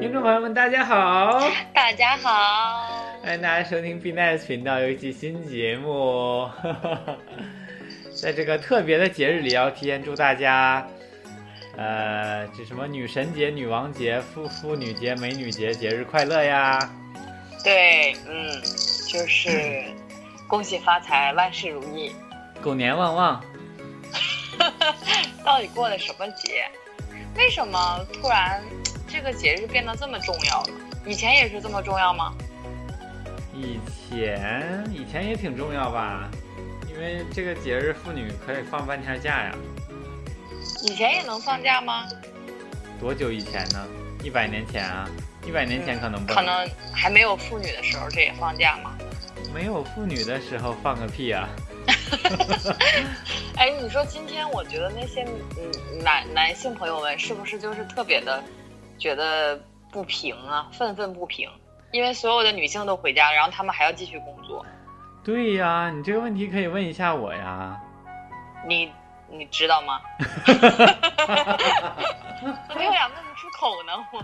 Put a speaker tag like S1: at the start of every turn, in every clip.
S1: 听众朋友们，大家好！
S2: 大家好，
S1: 欢迎大家收听 B Nice 频道有一期新节目。在这个特别的节日里，要提前祝大家，呃，这什么女神节、女王节、妇妇女节、美女节，节日快乐呀！
S2: 对，嗯，就是恭喜发财，万事如意。
S1: 狗年旺旺！
S2: 到底过的什么节？为什么突然这个节日变得这么重要了？以前也是这么重要吗？
S1: 以前以前也挺重要吧，因为这个节日妇女可以放半天假呀。
S2: 以前也能放假吗？
S1: 多久以前呢？一百年前啊？一百年前可能不
S2: 可能还没有妇女的时候，这也放假吗？
S1: 没有妇女的时候放个屁啊！
S2: 哎，你说今天我觉得那些嗯男男性朋友们是不是就是特别的觉得不平啊，愤愤不平？因为所有的女性都回家，然后他们还要继续工作。
S1: 对呀，你这个问题可以问一下我呀。
S2: 你你知道吗？没有呀，问口呢
S1: 我。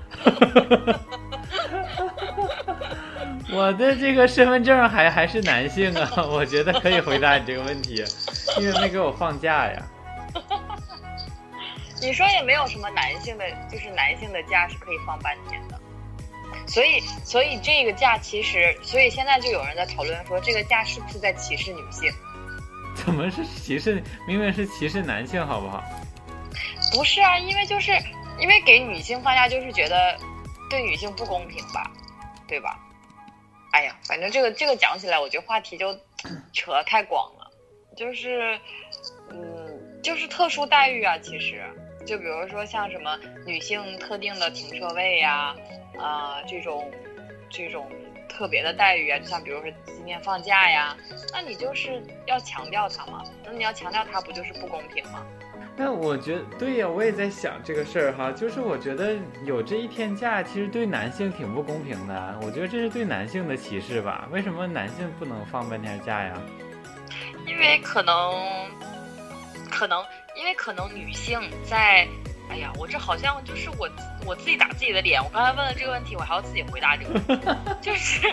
S1: 我的这个身份证还还是男性啊，我觉得可以回答你这个问题，因为没给我放假呀。
S2: 你说也没有什么男性的，就是男性的假是可以放半天的，所以所以这个假其实，所以现在就有人在讨论说，这个假是不是在歧视女性？
S1: 怎么是歧视？明明是歧视男性，好不好？
S2: 不是啊，因为就是因为给女性放假，就是觉得对女性不公平吧，对吧？哎呀，反正这个这个讲起来，我觉得话题就 扯太广了，就是嗯，就是特殊待遇啊，其实。就比如说像什么女性特定的停车位呀，啊这种这种特别的待遇啊，就像比如说今天放假呀，那你就是要强调它嘛？那你要强调它，不就是不公平吗？
S1: 那我觉得对呀，我也在想这个事儿哈，就是我觉得有这一天假，其实对男性挺不公平的。我觉得这是对男性的歧视吧？为什么男性不能放半天假呀？
S2: 因为可能，可能。因为可能女性在，哎呀，我这好像就是我我自己打自己的脸。我刚才问了这个问题，我还要自己回答这个问题，就是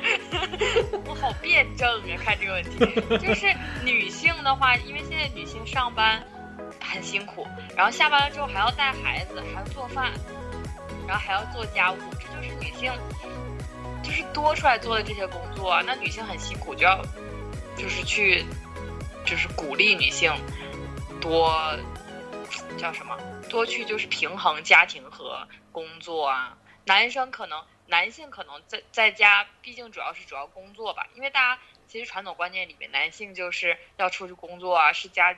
S2: 我好辩证啊，看这个问题。就是女性的话，因为现在女性上班很辛苦，然后下班了之后还要带孩子，还要做饭，然后还要做家务，这就是女性就是多出来做的这些工作。那女性很辛苦，就要就是去就是鼓励女性多。叫什么？多去就是平衡家庭和工作啊。男生可能，男性可能在在家，毕竟主要是主要工作吧。因为大家其实传统观念里面，男性就是要出去工作啊，是家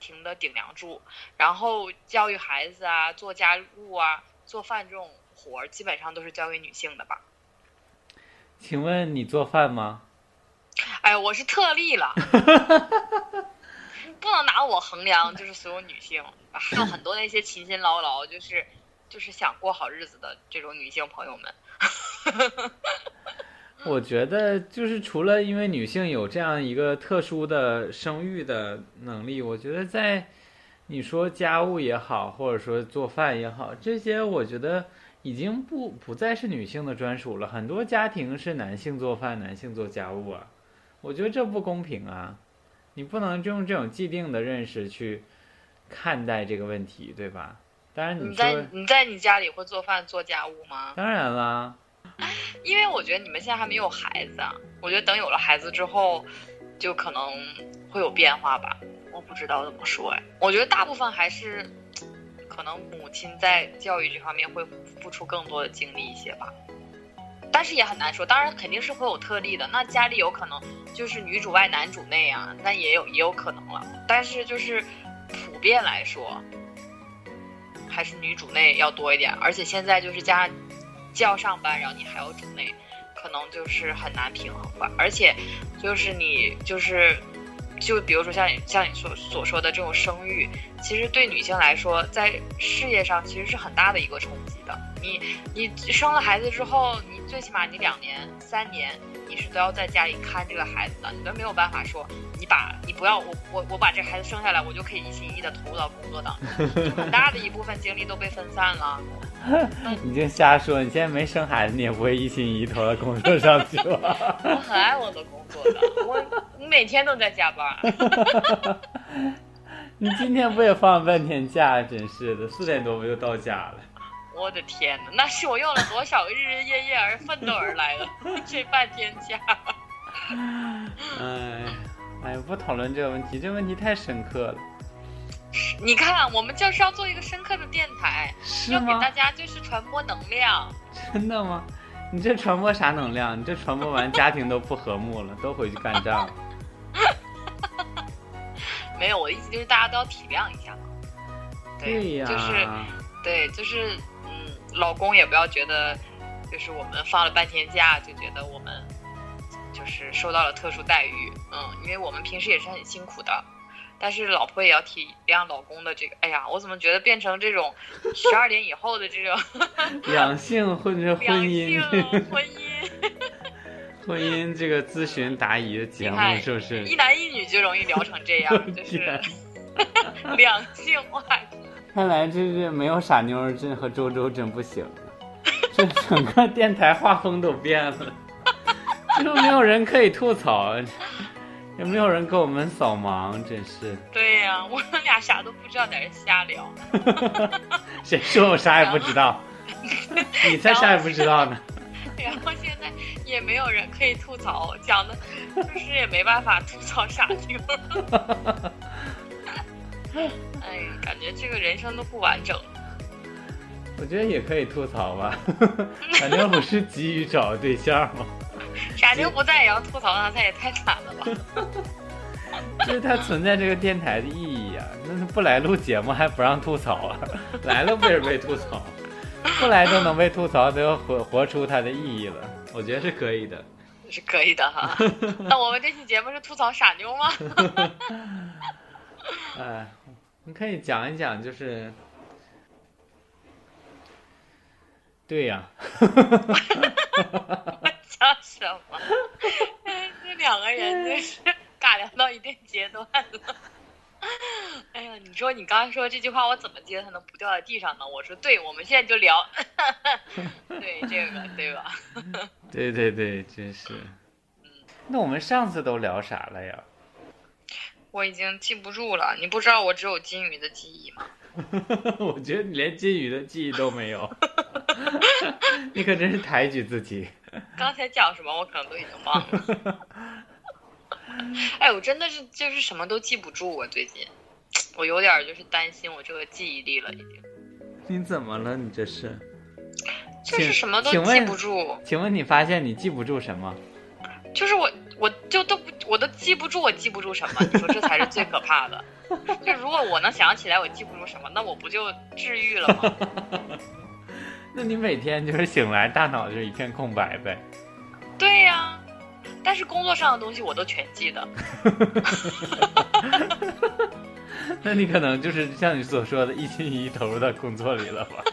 S2: 庭的顶梁柱。然后教育孩子啊，做家务啊，做饭这种活儿，基本上都是交给女性的吧。
S1: 请问你做饭吗？
S2: 哎，我是特例了。不能拿我衡量，就是所有女性，还有很多那些勤勤劳劳，就是就是想过好日子的这种女性朋友们。
S1: 我觉得就是除了因为女性有这样一个特殊的生育的能力，我觉得在你说家务也好，或者说做饭也好，这些我觉得已经不不再是女性的专属了。很多家庭是男性做饭，男性做家务啊，我觉得这不公平啊。你不能用这种既定的认识去看待这个问题，对吧？当然，
S2: 你在你在你家里会做饭做家务吗？
S1: 当然啦，
S2: 因为我觉得你们现在还没有孩子，我觉得等有了孩子之后，就可能会有变化吧。我不知道怎么说哎，我觉得大部分还是可能母亲在教育这方面会付出更多的精力一些吧。但是也很难说，当然肯定是会有特例的。那家里有可能就是女主外男主内啊，那也有也有可能了。但是就是普遍来说，还是女主内要多一点。而且现在就是家既要上班，然后你还要准备，可能就是很难平衡吧。而且就是你就是就比如说像你像你所所说的这种生育，其实对女性来说，在事业上其实是很大的一个冲击的。你你生了孩子之后，你最起码你两年、三年，你是都要在家里看这个孩子的，你都没有办法说你把你不要我我我把这孩子生下来，我就可以一心一意的投入到工作当中，很大的一部分精力都被分散了。
S1: 你就瞎说，你现在没生孩子，你也不会一心一意投到工作上去吧？
S2: 我很爱我的工作的，我每天都在加班。
S1: 你今天不也放了半天假？真是的，四点多不就到家了？
S2: 我的天哪，那是我用了多少日日夜夜而奋斗而来的 这半天假。
S1: 哎，哎，不讨论这个问题，这个问题太深刻了。
S2: 你看，我们就是要做一个深刻的电台，
S1: 是
S2: 要给大？家就是传播能量。
S1: 真的吗？你这传播啥能量？你这传播完，家庭都不和睦了，都回去干仗了。
S2: 没有，我的意思就是大家都要体谅一下嘛。
S1: 对呀，
S2: 就是对，就是嗯，老公也不要觉得，就是我们放了半天假就觉得我们就是受到了特殊待遇，嗯，因为我们平时也是很辛苦的。但是老婆也要体谅老公的这个，哎呀，我怎么觉得变成这种 十二点以后的这种
S1: 两性或者婚
S2: 两
S1: 姻
S2: 性 婚姻，
S1: 婚姻这个咨询答疑的节目是不是？
S2: 一男一女就容易聊成这样，就是
S1: 天
S2: 两性话题。
S1: 看来这是没有傻妞儿真和周周真不行啊，这整个电台画风都变了，就没有人可以吐槽，也没有人给我们扫盲，真是。
S2: 对呀、我们俩啥都不知道，在这瞎聊。
S1: 谁说我啥也不知道？你才啥也不知道呢。
S2: 然后现在也没有人可以吐槽，讲的就是也没办法吐槽傻妞。哎，感觉这个人生都不完整。
S1: 我觉得也可以吐槽吧，反正不是急于找对象嘛，
S2: 傻妞不在也要吐槽他，他也太惨了吧？
S1: 就是他存在这个电台的意义啊。那是不来录节目还不让吐槽啊，来了不也是被吐槽，不来都能被吐槽，都要活活出它的意义了。我觉得是可以的。
S2: 是可以的哈。那我们这期节目是吐槽傻妞吗？
S1: 哎，你可以讲一讲，就是，对呀、
S2: 讲什么？这两个人真是尬聊到一定阶段了。哎呀，你说你刚才说这句话，我怎么接才能不掉在地上呢？我说对，我们现在就聊，对这个对吧？
S1: 对对对，真是。嗯那我们上次都聊啥了呀？
S2: 我已经记不住了，你不知道我只有金鱼的记忆吗？
S1: 我觉得你连金鱼的记忆都没有，你可真是抬举自己。
S2: 刚才讲什么我可能都已经忘了。哎，我真的是就是什么都记不住，我最近，我有点就是担心我这个记忆力了，已经，
S1: 你怎么了？你这是？
S2: 就是什么都记不住。
S1: 请问你发现你记不住什么？
S2: 就是我，我就都不，我都记不住，我记不住什么？你说这才是最可怕的。就如果我能想起来我记不住什么，那我不就治愈了吗？
S1: 那你每天就是醒来，大脑就是一片空白呗。
S2: 对呀、但是工作上的东西我都全记得。
S1: 那你可能就是像你所说的，一心一意投入到工作里了吧？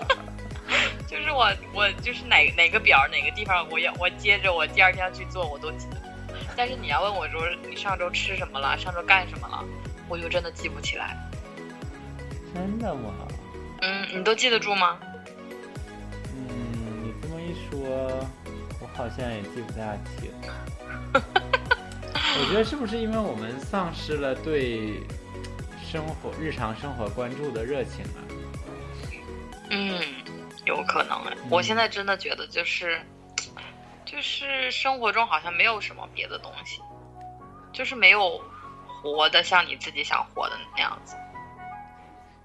S2: 就是我，我就是哪哪个表哪个地方，我要我接着我第二天要去做，我都记得住。但是你要问我说你上周吃什么了，上周干什么了，我就真的记不起来。
S1: 真的吗？
S2: 嗯，你都记得住吗？
S1: 嗯，你这么一说，我好像也记不大清。我觉得是不是因为我们丧失了对生活、日常生活关注的热情啊？
S2: 嗯，有可能哎。我现在真的觉得就是，就是生活中好像没有什么别的东西，就是没有活的像你自己想活的那样子。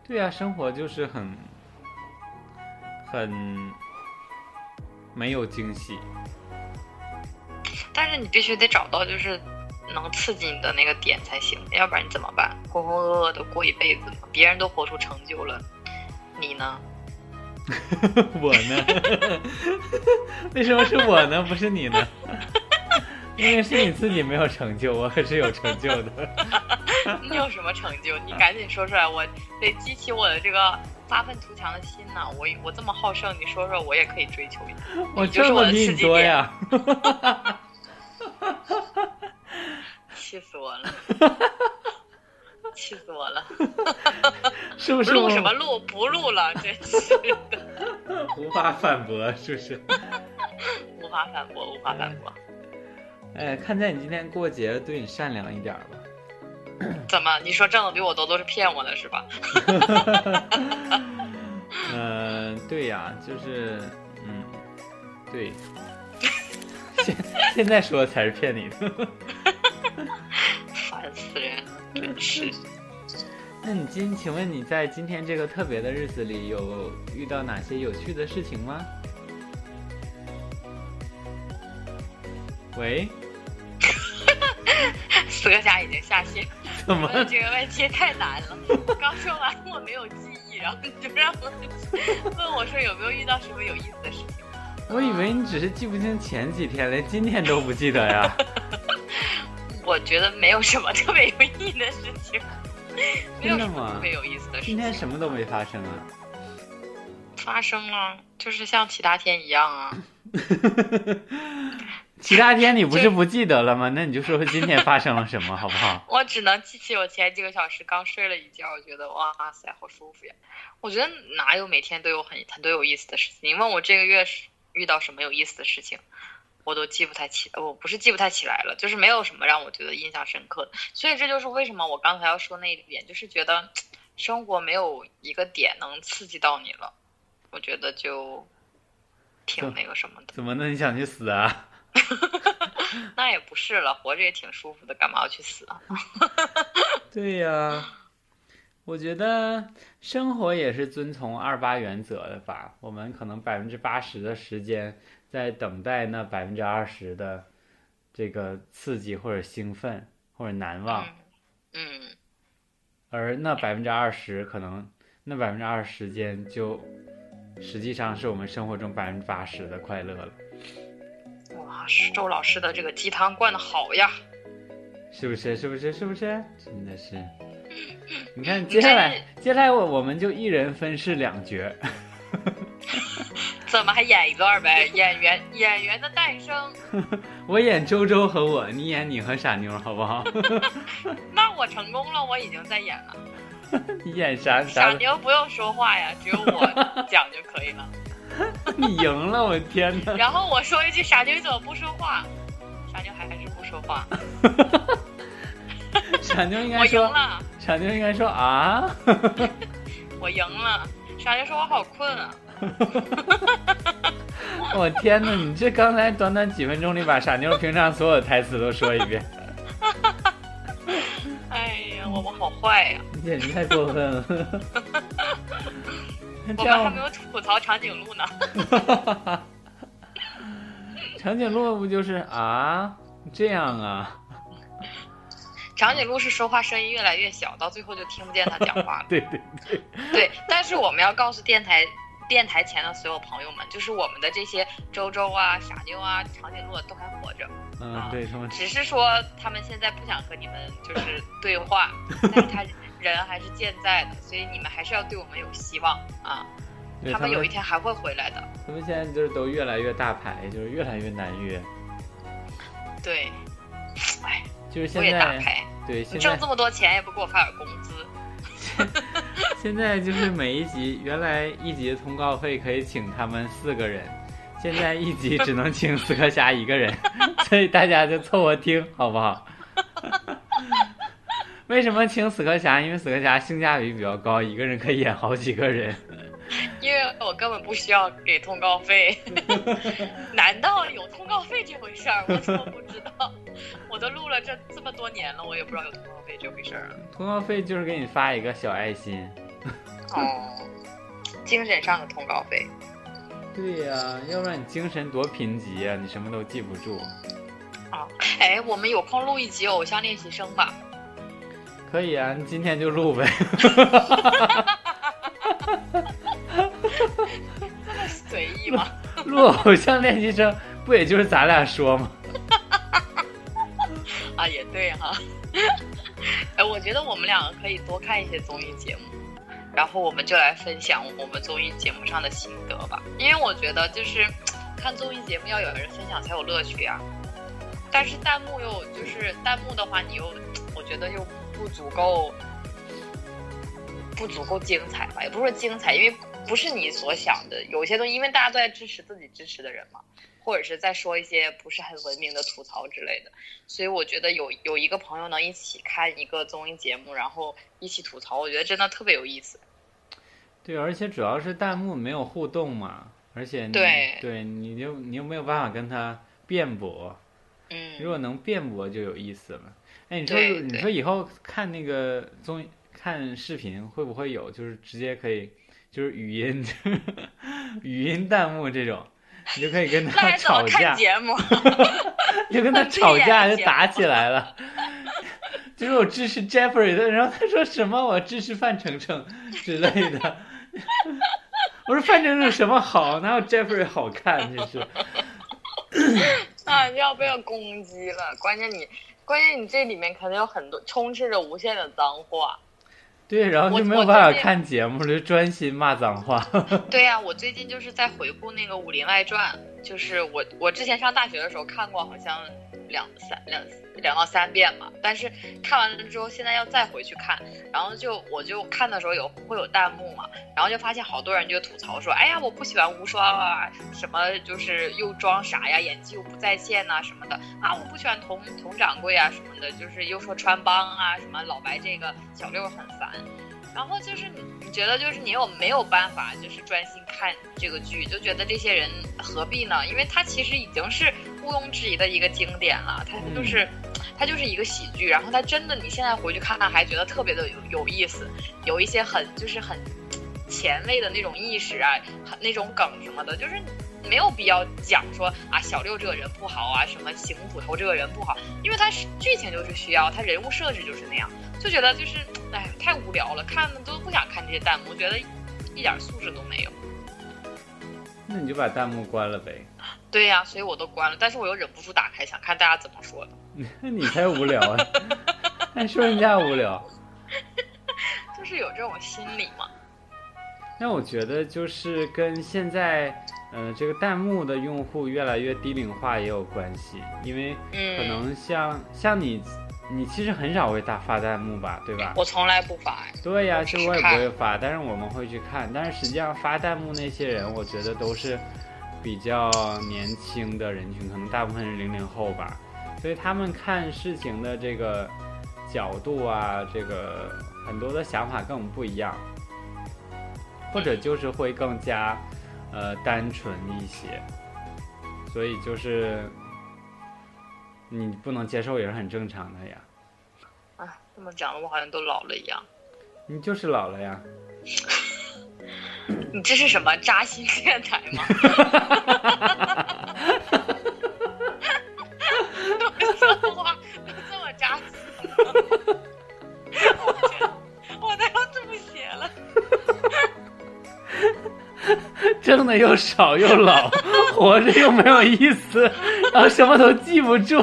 S1: 对呀、生活就是很很没有惊喜。
S2: 但是你必须得找到就是能刺激你的那个点才行，要不然你怎么办？浑浑噩噩的过一辈子吗？别人都活出成就了，你呢？
S1: 我呢？为什么是我呢？不是你呢？因为是你自己没有成就，我可是有成就的。
S2: 你有什么成就？你赶紧说出来，我得激起我的这个发愤图强的心呐、我我这么好胜，你说说，我也可以追求一下。
S1: 我
S2: 就是我的刺激点
S1: 多呀。
S2: 气死我了！气死我了！
S1: 是不是
S2: 录什么录？不录了，真是的，
S1: 无法反驳？是不是？
S2: 无法反驳，无法反驳。
S1: 哎，看在你今天过节，对你善良一点吧。
S2: 怎么？你说挣的比我多都是骗我的是吧？
S1: 嗯、对呀，就是，嗯，对。现现在说才是骗你的。
S2: 烦死人了，真是。
S1: 那你今，请问你在今天这个特别的日子里，有遇到哪些有趣的事情吗？喂，
S2: 死磕侠已经下线。
S1: 怎么
S2: 这个问题太难了。我刚说完我没有记忆，然后你就让我问我说有没有遇到什么有意思的事情。
S1: 我以为你只是记不清前几天，连今天都不记得呀。
S2: 我觉得没有什么特别有意义的事情，没有什么特别有意思的事情
S1: 今天什么都没发生啊。
S2: 发生了，就是像其他天一样啊。
S1: 其他天你不是不记得了吗？那你就说说今天发生了什么，好不好？
S2: 我只能记起我前几个小时刚睡了一觉，我觉得哇塞，好舒服呀！我觉得哪有每天都有很很多有意思的事情？你问我这个月是遇到什么有意思的事情，我都记不太起，我不是记不太起来了，就是没有什么让我觉得印象深刻的。所以这就是为什么我刚才要说那一点，就是觉得生活没有一个点能刺激到你了，我觉得就挺那个什么的。
S1: 怎么那？你想去死啊？
S2: 那也不是了，活着也挺舒服的，干嘛要去死啊？
S1: 对呀，我觉得生活也是遵从二八原则的吧。我们可能百分之八十的时间在等待那百分之二十的这个刺激或者兴奋或者难忘，
S2: 嗯，嗯，
S1: 而那百分之二十可能那百分之二十时间就实际上是我们生活中百分之八十的快乐了，
S2: 哇，周老师的这个鸡汤灌的好呀！
S1: 是不是？是不是？是不是？真的是。你看，接下来，接下来我我们就一人分饰两角。
S2: 怎么还演一段呗？演员演员的诞生，
S1: 我演周周和我，你演你和傻妞，好不好？
S2: 那我成功了，我已经在演了。
S1: 你演啥
S2: 傻
S1: 啥？
S2: 妞不用说话呀，只有我讲就可以了。
S1: 你赢了，我天哪！
S2: 然后我说一句：“傻妞，你怎么不说话？”傻妞还是不说话。
S1: 傻妞应该说我赢
S2: 了，
S1: 傻妞应该说啊，
S2: 我赢了。傻妞说：“我好困啊。
S1: 我天哪！你这刚才短短几分钟里把傻妞平常所有台词都说一遍，”
S2: 哎呀，我们好坏呀！
S1: 你简直太过分了。
S2: 我们还没有吐槽长颈鹿呢。
S1: 长颈鹿不就是啊？这样啊？
S2: 长颈鹿是说话声音越来越小，到最后就听不见它讲话了。
S1: 对对对，
S2: 对，但是我们要告诉电台电台前的所有朋友们，就是我们的这些周周啊、傻妞啊、长颈鹿都还活着，
S1: 嗯，对他们
S2: 只是说他们现在不想和你们就是对话，但是他人还是健在的，所以你们还是要对我们有希望啊！他们有一天还会回来的。
S1: 他们现在就是都越来越大牌，就是越来越难约，
S2: 对，哎，
S1: 就是现在
S2: 也打牌，
S1: 对现在
S2: 挣这么多钱也不给我发点工资。
S1: 现在就是每一集，原来一集的通告费可以请他们四个人，现在一集只能请死磕侠一个人，所以大家就凑合听，好不好？为什么请死磕侠？因为死磕侠性价比比较高，一个人可以演好几个人。
S2: 因为我根本不需要给通告费，难道有通告费这回事儿？我怎么不知道？我都录了这这么多年了，我也不知道有通告费这回事儿。
S1: 通告费就是给你发一个小爱心。
S2: 哦，精神上的通告费。
S1: 对呀、要不然你精神多贫瘠呀、你什么都记不住。
S2: 啊，哎，我们有空录一集《偶像练习生》吧？
S1: 可以啊，你今天就录呗。
S2: 这么随意吗？
S1: 录偶像练习生不也就是咱俩说吗？
S2: 啊，也对哈。哎，我觉得我们两个可以多看一些综艺节目，然后我们就来分享我们综艺节目上的心得吧。因为我觉得就是看综艺节目要有人分享才有乐趣啊。但是弹幕又就是弹幕的话，你又我觉得又不足够，不足够精彩吧？也不是说精彩，因为不是你所想的。有些东西，因为大家都在支持自己支持的人嘛，或者是在说一些不是很文明的吐槽之类的，所以我觉得有有一个朋友能一起看一个综艺节目，然后一起吐槽，我觉得真的特别有意思。
S1: 对，而且主要是弹幕没有互动嘛，而且你
S2: 对
S1: 对，你就你又没有办法跟他辩驳，
S2: 嗯，
S1: 如果能辩驳就有意思了。哎，你说你说以后看那个综艺看视频会不会有就是直接可以就是语音 语音弹幕这种，你就可以跟他吵架
S2: 看，节目？
S1: 就跟他吵架就打起来了。就是我支持 Jeffrey 的，然后他说什么我支持范丞丞之类的。我说范丞丞什么好，哪有 Jeffrey 好看？就是。
S2: 啊，要被攻击了。关键你，关键你这里面可能有很多充斥着无限的脏话。
S1: 对，然后
S2: 我
S1: 就没有办法看节目，就专心骂脏话。
S2: 对呀、我最近就是在回顾那个《武林外传》，就是我我之前上大学的时候看过，好像两三两两到三遍吧。但是看完了之后，现在要再回去看，然后就我就看的时候有会有弹幕嘛，然后就发现好多人就吐槽说，哎呀，我不喜欢无双啊，什么就是又装傻呀，演技又不在线呐、什么的啊，我不喜欢佟佟掌柜啊什么的，就是又说穿帮啊，什么老白这个小六很烦。然后就是你，你觉得就是你有没有办法，就是专心看这个剧，就觉得这些人何必呢？因为它其实已经是毋庸置疑的一个经典了，它就是，它就是一个喜剧。然后它真的，你现在回去看看，还觉得特别的有有意思，有一些很就是很前卫的那种意识啊，很那种梗什么的，就是没有必要讲说啊小六这个人不好啊，什么邢捕头这个人不好，因为他是剧情就是需要，他人物设置就是那样。就觉得就是，哎，太无聊了，看的都不想看这些弹幕，觉得一点素质都没有。
S1: 那你就把弹幕关了呗。
S2: 对呀、所以我都关了，但是我又忍不住打开，想看大家怎么说的。
S1: 那 你才无聊啊！还说人家无聊。
S2: 就是有这种心理嘛。
S1: 那我觉得就是跟现在，呃，这个弹幕的用户越来越低龄化也有关系，因为
S2: 嗯，
S1: 可能像像你，你其实很少会大发弹幕吧，对吧？
S2: 我从来不发哎。
S1: 对呀，
S2: 我
S1: 其实我也不会发，但是我们会去看。但是实际上发弹幕那些人，我觉得都是比较年轻的人群，可能大部分是零零后吧，所以他们看事情的这个角度啊，这个很多的想法跟我们不一样，或者就是会更加呃单纯一些，所以就是你不能接受也是很正常的呀，
S2: 啊，这么讲的我好像都老了一样。
S1: 你就是老了呀。
S2: 你这是什么扎心电台吗？
S1: 又少又老，活着又没有意思，然后什么都记不住。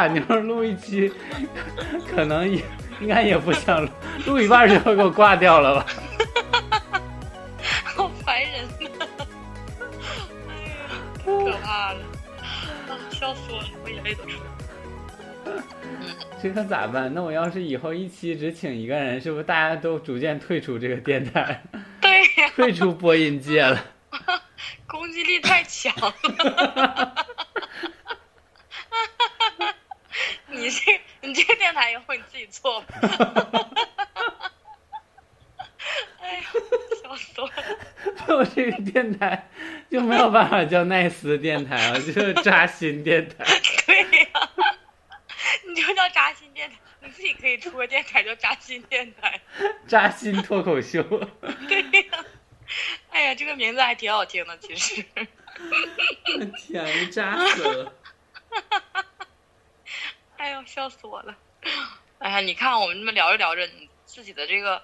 S2: 傻妞录
S1: 一期，可能也应该也不想录，录一半就会给我挂掉了吧？
S2: 好烦人呐！哎呀，太可怕了！啊，笑死我了，我眼泪都出来了。
S1: 这可咋办？那我要是以后一期只请一个人，是不是大家都逐渐退出这个电台，
S2: 对呀、
S1: 退出播音界了？
S2: 攻击力太强了。你这 你这个电台以后你自己做吧。哎呀，笑死我了！
S1: 我这个电台就没有办法叫奈斯电台了，就是扎心电台。
S2: 对呀、你就叫扎心电台，你自己可以出个电台叫扎心电台。
S1: 扎心脱口秀，
S2: 对呀、哎呀，这个名字还挺好听的，其实。
S1: 我天，扎死了！
S2: 笑死我了！哎呀，你看我们这么聊着聊着，你自己的这个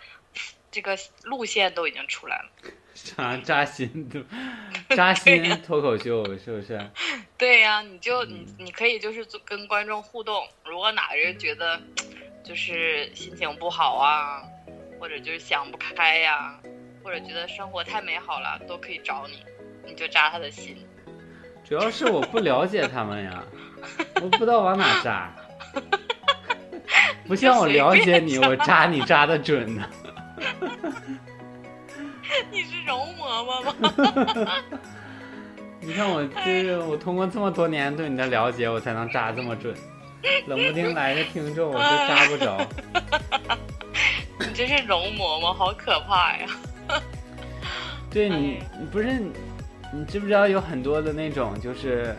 S2: 这个路线都已经出来了。
S1: 啥扎心的，扎心脱口秀是不是？
S2: 对呀、你就你你可以就是跟观众互动，如果哪个人觉得就是心情不好啊，或者就是想不开呀、或者觉得生活太美好了，都可以找你，你就扎他的心。
S1: 主要是我不了解他们呀，我不知道往哪扎。不像我了解你，我扎你扎的准呢。
S2: 你是容嬷嬷吗？
S1: 你看我这，我通过这么多年对你的了解，我才能扎这么准。冷不丁来个听众，我就扎不着。
S2: 你这是容嬷嬷，好可怕呀！
S1: 对你，你不是你知不知道有很多的那种就是，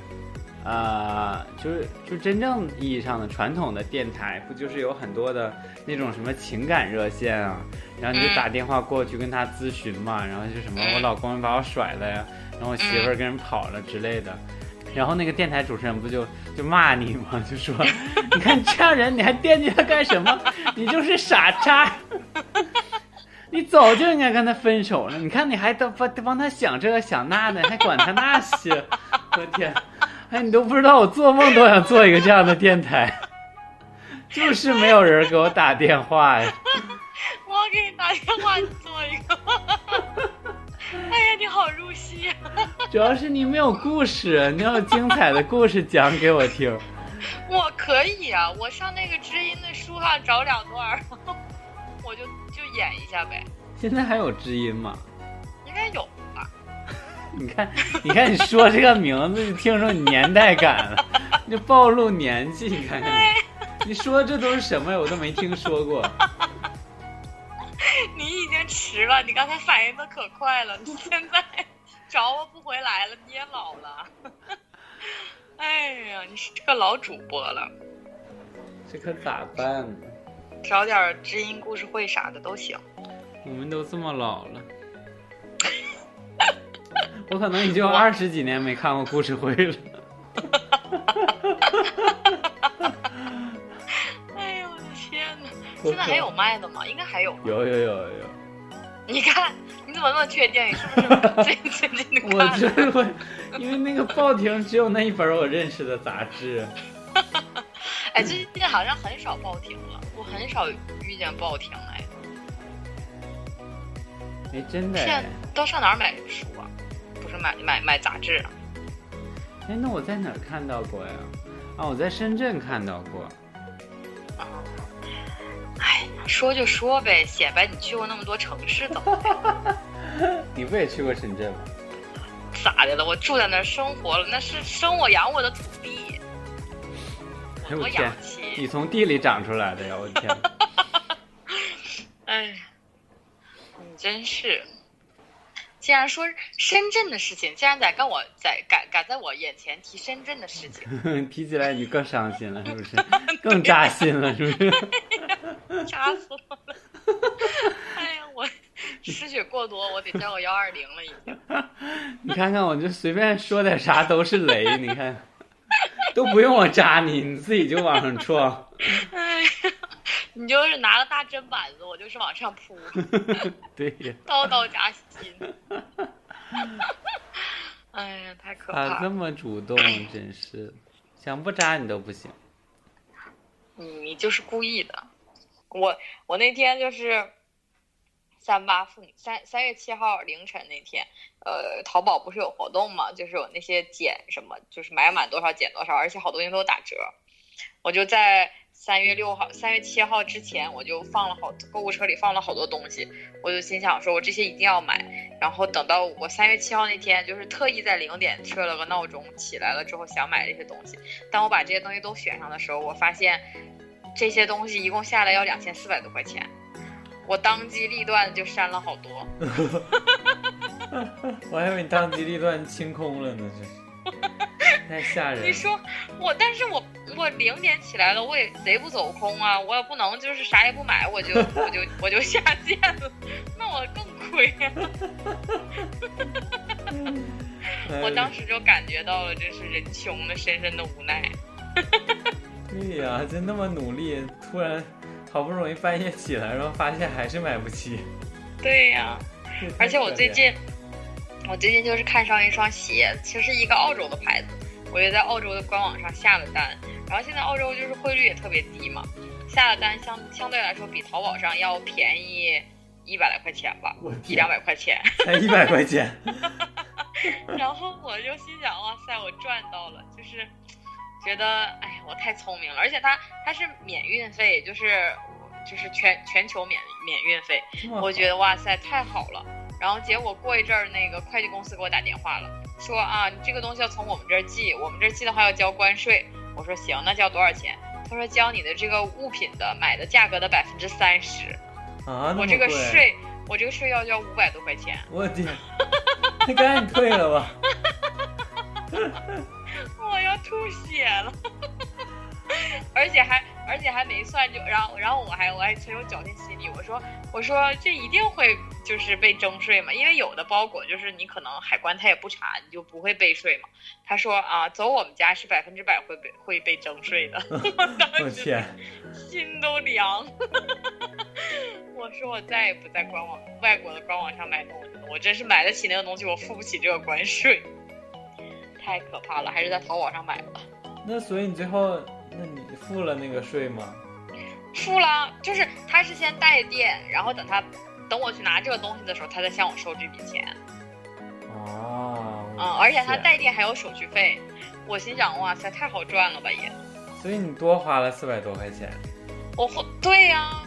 S1: 呃，就是就真正意义上的传统的电台，不就是有很多的那种什么情感热线啊，然后你就打电话过去跟他咨询嘛，然后就什么
S2: 嗯
S1: 我老公把我甩了呀，然后我媳妇儿跟人跑了之类的。然后那个电台主持人不就就骂你吗？就说，你看这样人你还惦记他干什么？你就是傻叉。你早就应该跟他分手了。你看，你还帮帮帮他想这个想那的，还管他那些。我天，哎，你都不知道，我做梦都想做一个这样的电台，就是没有人给我打电话呀。
S2: 我给你打电话，你做一个。哎呀，你好入戏啊！
S1: 主要是你没有故事，你要有精彩的故事讲给我听。
S2: 我可以啊，我上那个知音的书上找两段儿，我就就演一下呗，
S1: 现在还有知音吗？
S2: 应该有吧？
S1: 你看，你看，你说这个名字就听出你年代感了，你 就暴露年纪。你看看你，你说这都是什么呀？我都没听说过。
S2: 你已经迟了，你刚才反应的可快了，你现在找我不回来了，你也老了。哎呀，你是这个老主播了，
S1: 这可咋办呢？
S2: 找点知音故事会啥的都行。
S1: 我们都这么老了，我可能已经有二十几年没看过故事会了。
S2: 哎呦我的天哪！现在还有卖的吗？应该还有吧。
S1: 有有有有，
S2: 你看，你怎么那么确定？你是不是最 最近的
S1: 我
S2: 看了？
S1: 这会，因为那个报亭只有那一本我认识的杂志。
S2: 哎，最近好像很少报亭了，我很少遇见报亭来的。
S1: 哎，真的
S2: 现在
S1: 哎，
S2: 都上哪儿买书啊？不是买买买杂志啊？
S1: 哎，那我在哪儿看到过呀？啊，我在深圳看到过。
S2: 啊，哎，说就说呗，显摆你去过那么多城市，怎么的
S1: 你不也去过深圳吗？
S2: 咋的了？我住在那儿生活了，那是生我养我的土地，多
S1: 哎我天！你从地里长出来的呀！我的天，
S2: 哎，你真是。既然说深圳的事情，竟然敢跟我在敢敢在我眼前提深圳的事情，
S1: 提起来你就更伤心了，是不是？更扎心了，是不是？
S2: 扎死我了！哎呀，我失血过多，我得叫个幺二零了，已经。
S1: 你看看，我就随便说点啥都是雷，你看，都不用我扎你，你自己就往上撞。
S2: 哎呀，你就是拿个大砧板子，我就是往上扑，
S1: 对呀，
S2: 刀刀扎心。哎呀，太可怕这！
S1: 么主动，真是，想不扎你都不行。
S2: 你你就是故意的。我我那天就是三八妇女三三月七号凌晨那天，呃，淘宝不是有活动嘛，就是有那些减什么，就是买满多少减多少，而且好多东西都有打折。我就在三月六号、三月七号之前，我就放了好购物车里放了好多东西，我就心想说，我这些一定要买。然后等到我三月七号那天，就是特意在零点设了个闹钟，起来了之后想买这些东西。当我把这些东西都选上的时候，我发现这些东西一共下来要两千四百多块钱，我当机立断就删了好多。
S1: 我还以为你当机立断清空了呢，这是太吓人
S2: 你说我，但是我我零点起来了，我也贼不走空啊，我也不能就是啥也不买，我就 我就我就下线了，那我更亏呀、我当时就感觉到了这是人穷的深深的无奈。
S1: 对呀，就那么努力，突然好不容易半夜起来，然后发现还是买不起。
S2: 对呀、而且我最近，我最近就是看上一双鞋，其实一个澳洲的牌子，我就在澳洲的官网上下了单。然后现在澳洲就是汇率也特别低嘛，下了单相相对来说比淘宝上要便宜一百来块钱吧，一两百块钱，
S1: 才一百块钱。
S2: 然后我就心想，哇塞，我赚到了，就是觉得，哎，我太聪明了，而且它它是免运费，就是就是全全球免免运费，我觉得哇塞，太好了。然后结果过一阵儿，那个快递公司给我打电话了，说啊，你这个东西要从我们这儿寄，我们这儿寄的话要交关税。我说行，那交多少钱？他说交你的这个物品的买的价格的百分之三十。
S1: 啊，
S2: 我这个税，我这个税要交五百多块钱。
S1: 我天，那赶紧退了吧。
S2: 我要吐血了，而且还而且还没算就，然后然后我还我还存有侥幸心理，我说我说这一定会就是被征税嘛，因为有的包裹就是你可能海关他也不查，你就不会被税嘛。他说啊，走我们家是百分之百会被会被征税的。
S1: 我天，
S2: 心都凉。我说我再也不在官网外国的官网上买东西了，我真是买得起那个东西，我付不起这个关税。太可怕了，还是在淘宝上买吧。
S1: 那所以你最后，那你付了那个税吗？
S2: 付了，就是他是先带电，然后等他等我去拿这个东西的时候，他再向我收这笔钱。
S1: 哦。
S2: 嗯，而且他带电还有手续费，我心想，哇塞，太好赚了吧也。
S1: 所以你多花了四百多块钱。
S2: 我对呀。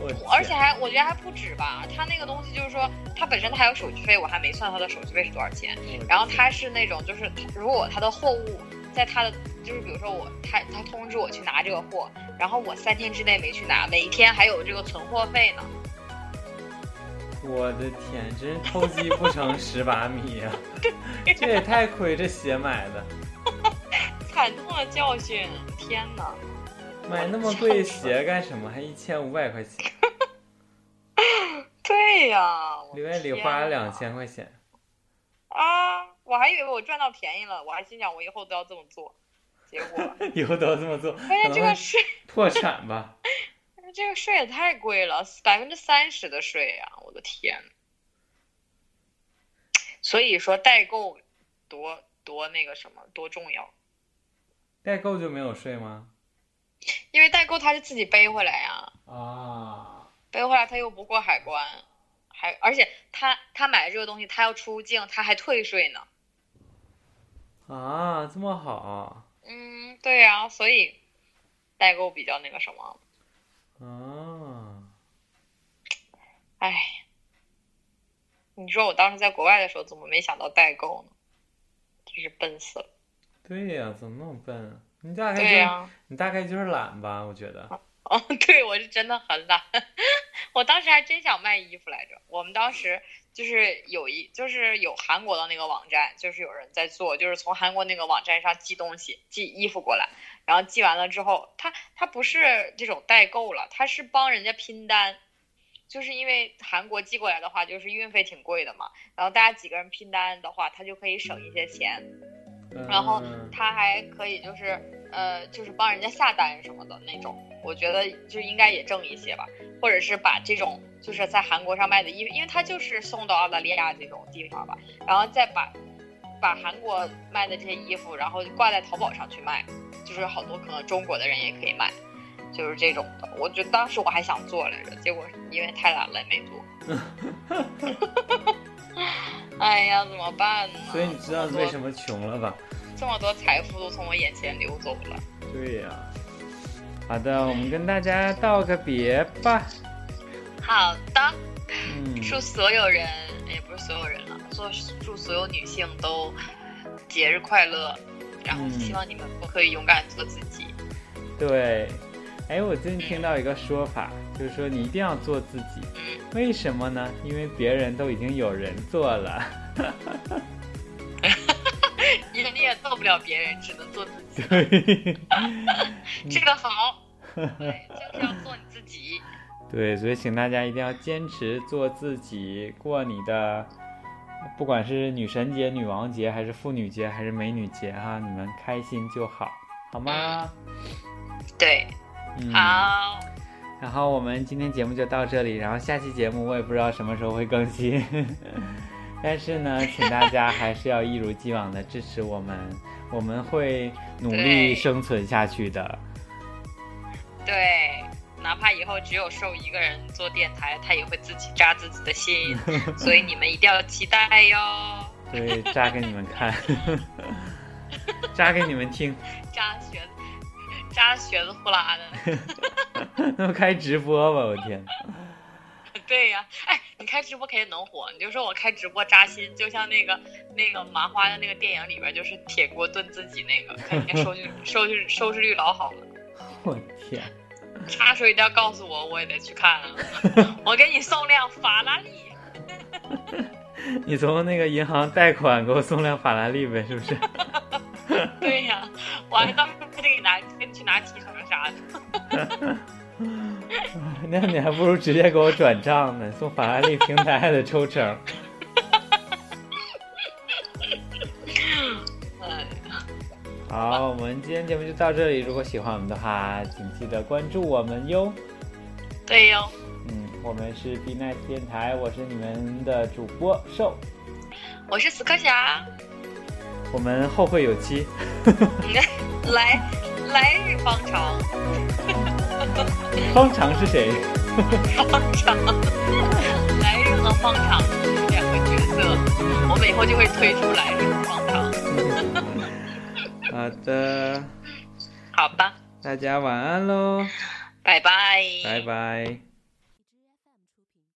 S1: 我
S2: 而且还我觉得还不止吧，他那个东西就是说，他本身他还有手续费，我还没算他的手续费是多少钱。然后他是那种，就是如果他的货物在他的，就是比如说我他他通知我去拿这个货，然后我三天之内没去拿，每一天还有这个存货费呢。
S1: 我的天，真是偷鸡不成蚀把米啊！这也太亏，这鞋买的。
S2: 惨痛的教训，天哪！
S1: 买那么贵鞋干什么？还一千五百块钱。
S2: 对呀，
S1: 里外里花了两千块钱。
S2: 啊！我还以为我赚到便宜了，我还心想我以后都要这么做，结果
S1: 以后都要这么做。
S2: 关键这个税
S1: 破产吧？
S2: 这个税也太贵了，百分之三十的税呀！我的天。所以说代购多多那个什么多重要？
S1: 代购就没有税吗？
S2: 因为代购他是自己背回来呀，
S1: 啊，
S2: 背回来他又不过海关，还而且他他买的这个东西他要出境他还退税呢，
S1: 啊，这么好，
S2: 嗯，对呀，所以代购比较那个什么，
S1: 啊，
S2: 哎，你说我当时在国外的时候怎么没想到代购呢？真是笨死了。
S1: 对呀，怎么那么笨啊？你大概
S2: 就
S1: 你大概就是懒吧，我觉得。
S2: 哦，对，我是真的很懒。我当时还真想卖衣服来着。我们当时就是有一，就是有韩国的那个网站，就是有人在做，就是从韩国那个网站上寄东西，寄衣服过来，然后寄完了之后，他他不是这种代购了，他是帮人家拼单，就是因为韩国寄过来的话，就是运费挺贵的嘛，然后大家几个人拼单的话，他就可以省一些钱。然后他还可以就是，呃，就是帮人家下单什么的那种，我觉得就应该也挣一些吧，或者是把这种就是在韩国上卖的衣服，因为它就是送到澳大利亚这种地方吧，然后再把把韩国卖的这些衣服，然后挂在淘宝上去卖，就是好多可能中国的人也可以买，就是这种的。我觉得当时我还想做来着，结果因为太懒了没做。哎呀，怎么办呢？
S1: 所以你知道为什么穷了吧？
S2: 这么多财富都从我眼前流走了。
S1: 对呀。好的，我们跟大家道个别吧。
S2: 好的。
S1: 嗯。
S2: 祝所有人，也不是所有人了，祝祝所有女性都节日快乐。然后希望你们都可以勇敢做自己。
S1: 对。哎，我最近听到一个说法，就是说你一定要做自己。为什么呢？因为别人都已经有人做了。
S2: 你也做不了别人，只能做自己。
S1: 对。
S2: 这个好。对，就是要做你自己。
S1: 对，所以请大家一定要坚持做自己，过你的，不管是女神节、女王节，还是妇女节，还是美女节，哈，你们开心就好，好吗？
S2: 对。好，
S1: 然后我们今天节目就到这里，然后下期节目我也不知道什么时候会更新，但是呢，请大家还是要一如既往的支持我们，我们会努力生存下去的。
S2: 对，哪怕以后只有受一个人做电台，他也会自己扎自己的心，所以你们一定要期待哟，
S1: 对，扎给你们看，扎给你们听，
S2: 扎学扎学子呼啦的。
S1: 那么开直播吧，我天！
S2: 对呀、哎，你开直播肯定能火。你就说我开直播扎心，就像那个那个麻花的那个电影里边，就是铁锅炖自己那个，肯定收视收视收视率老好了。
S1: 我天，
S2: 啥时候一定要告诉我，我也得去看啊！我给你送辆法拉利。
S1: 你从那个银行贷款给我送辆法拉利呗，是不是？
S2: 对呀、我还到时候得给你拿，给你去拿提成啥的。
S1: 那你还不如直接给我转账呢，送法拉利平台还得抽成。
S2: 哎，
S1: 好，我们今天节目就到这里。如果喜欢我们的话，请记得关注我们哟。
S2: 对哟，
S1: 嗯，我们是 B Nice 电台，我是你们的主播瘦，
S2: 我是死磕侠，
S1: 我们后会有期。
S2: 来来日方长，
S1: 方长是谁？
S2: 方长，来日和方长两个角色，我们以后就会推出来日和方长。
S1: 好的，
S2: 好吧，
S1: 大家晚安喽，
S2: 拜拜，
S1: 拜拜。